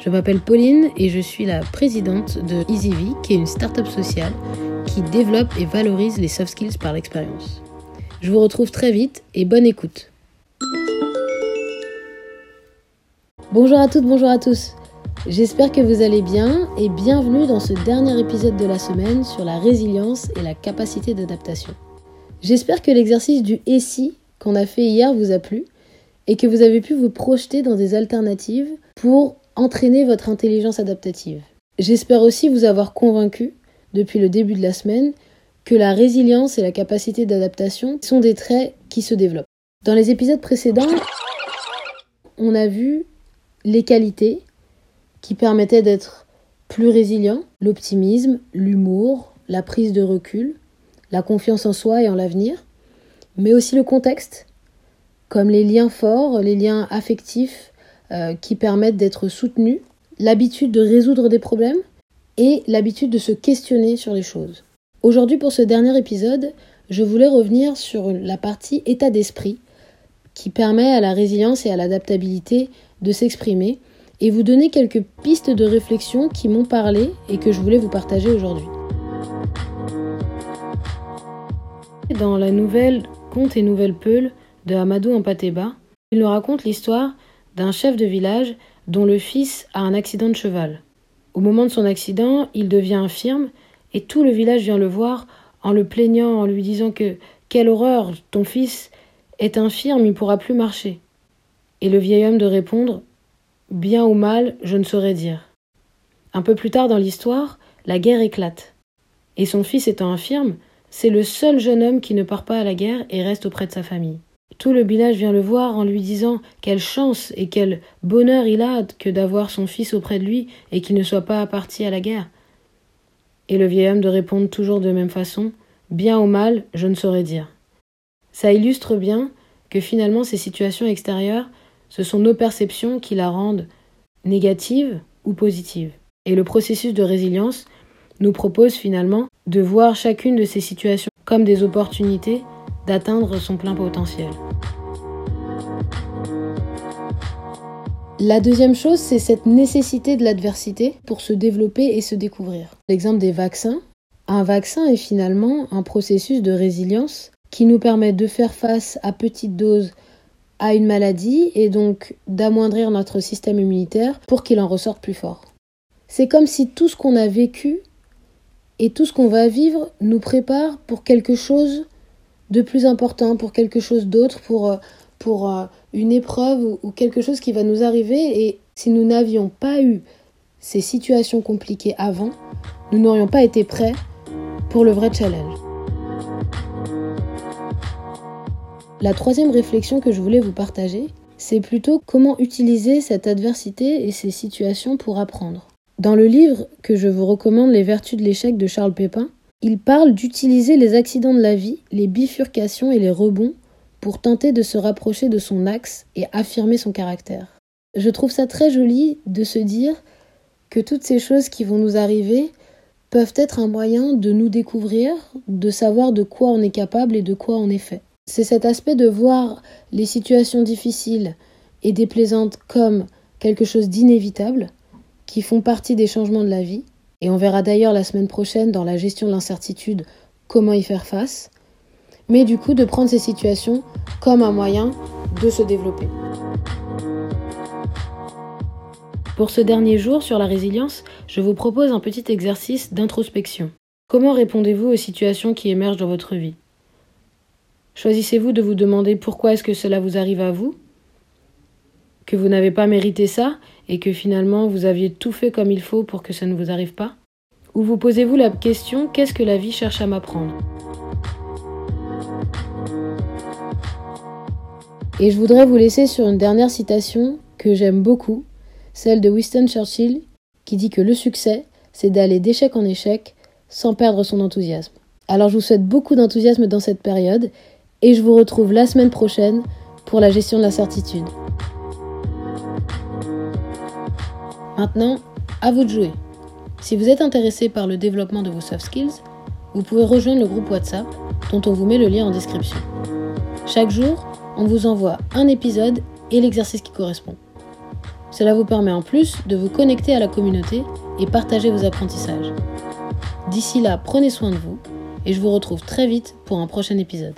Je m'appelle Pauline et je suis la présidente de EasyV, qui est une start-up sociale qui développe et valorise les soft skills par l'expérience. Je vous retrouve très vite et bonne écoute. Bonjour à toutes, bonjour à tous. J'espère que vous allez bien et bienvenue dans ce dernier épisode de la semaine sur la résilience et la capacité d'adaptation. J'espère que l'exercice du si qu'on a fait hier vous a plu et que vous avez pu vous projeter dans des alternatives pour entraîner votre intelligence adaptative. J'espère aussi vous avoir convaincu, depuis le début de la semaine, que la résilience et la capacité d'adaptation sont des traits qui se développent. Dans les épisodes précédents, on a vu les qualités qui permettaient d'être plus résilient, l'optimisme, l'humour, la prise de recul, la confiance en soi et en l'avenir, mais aussi le contexte, comme les liens forts, les liens affectifs euh, qui permettent d'être soutenus, l'habitude de résoudre des problèmes et l'habitude de se questionner sur les choses. Aujourd'hui, pour ce dernier épisode, je voulais revenir sur la partie état d'esprit qui permet à la résilience et à l'adaptabilité de s'exprimer et vous donner quelques pistes de réflexion qui m'ont parlé et que je voulais vous partager aujourd'hui. Dans la nouvelle Conte et Nouvelle Peule de Amadou Ampateba, il nous raconte l'histoire d'un chef de village dont le fils a un accident de cheval. Au moment de son accident, il devient infirme et tout le village vient le voir en le plaignant, en lui disant que quelle horreur, ton fils est infirme, il ne pourra plus marcher. Et le vieil homme de répondre Bien ou mal, je ne saurais dire. Un peu plus tard dans l'histoire, la guerre éclate. Et son fils étant infirme, c'est le seul jeune homme qui ne part pas à la guerre et reste auprès de sa famille. Tout le village vient le voir en lui disant quelle chance et quel bonheur il a que d'avoir son fils auprès de lui et qu'il ne soit pas parti à la guerre. Et le vieil homme de répondre toujours de même façon Bien ou mal, je ne saurais dire. Ça illustre bien que finalement ces situations extérieures, ce sont nos perceptions qui la rendent négative ou positive. Et le processus de résilience nous propose finalement de voir chacune de ces situations comme des opportunités d'atteindre son plein potentiel. La deuxième chose, c'est cette nécessité de l'adversité pour se développer et se découvrir. L'exemple des vaccins. Un vaccin est finalement un processus de résilience qui nous permet de faire face à petite dose à une maladie et donc d'amoindrir notre système immunitaire pour qu'il en ressorte plus fort. C'est comme si tout ce qu'on a vécu et tout ce qu'on va vivre nous prépare pour quelque chose de plus important, pour quelque chose d'autre, pour, euh, pour euh, une épreuve ou, quelque chose qui va nous arriver. Et si nous n'avions pas eu ces situations compliquées avant, nous n'aurions pas été prêts pour le vrai challenge. La troisième réflexion que je voulais vous partager, c'est plutôt comment utiliser cette adversité et ces situations pour apprendre. Dans le livre que je vous recommande, Les vertus de l'échec de Charles Pépin, il parle d'utiliser les accidents de la vie, les bifurcations et les rebonds pour tenter de se rapprocher de son axe et affirmer son caractère. Je trouve ça très joli de se dire que toutes ces choses qui vont nous arriver peuvent être un moyen de nous découvrir, de savoir de quoi on est capable et de quoi on est fait. C'est cet aspect de voir les situations difficiles et déplaisantes comme quelque chose d'inévitable, qui font partie des changements de la vie, et on verra d'ailleurs la semaine prochaine dans la gestion de l'incertitude comment y faire face. Mais du coup de prendre ces situations comme un moyen de se développer. Pour ce dernier jour sur la résilience, je vous propose un petit exercice d'introspection. Comment répondez-vous aux situations qui émergent dans votre vie? Choisissez-vous de vous demander pourquoi est-ce que cela vous arrive à vous? Que vous n'avez pas mérité ça et que finalement vous aviez tout fait comme il faut pour que ça ne vous arrive pas Ou vous posez-vous la question qu'est-ce que la vie cherche à m'apprendre Et je voudrais vous laisser sur une dernière citation que j'aime beaucoup, celle de Winston Churchill, qui dit que le succès, c'est d'aller d'échec en échec sans perdre son enthousiasme. Alors je vous souhaite beaucoup d'enthousiasme dans cette période et je vous retrouve la semaine prochaine pour la gestion de l'incertitude. Maintenant, à vous de jouer. Si vous êtes intéressé par le développement de vos soft skills, vous pouvez rejoindre le groupe WhatsApp dont on vous met le lien en description. Chaque jour, on vous envoie un épisode et l'exercice qui correspond. Cela vous permet en plus de vous connecter à la communauté et partager vos apprentissages. D'ici là, prenez soin de vous et je vous retrouve très vite pour un prochain épisode.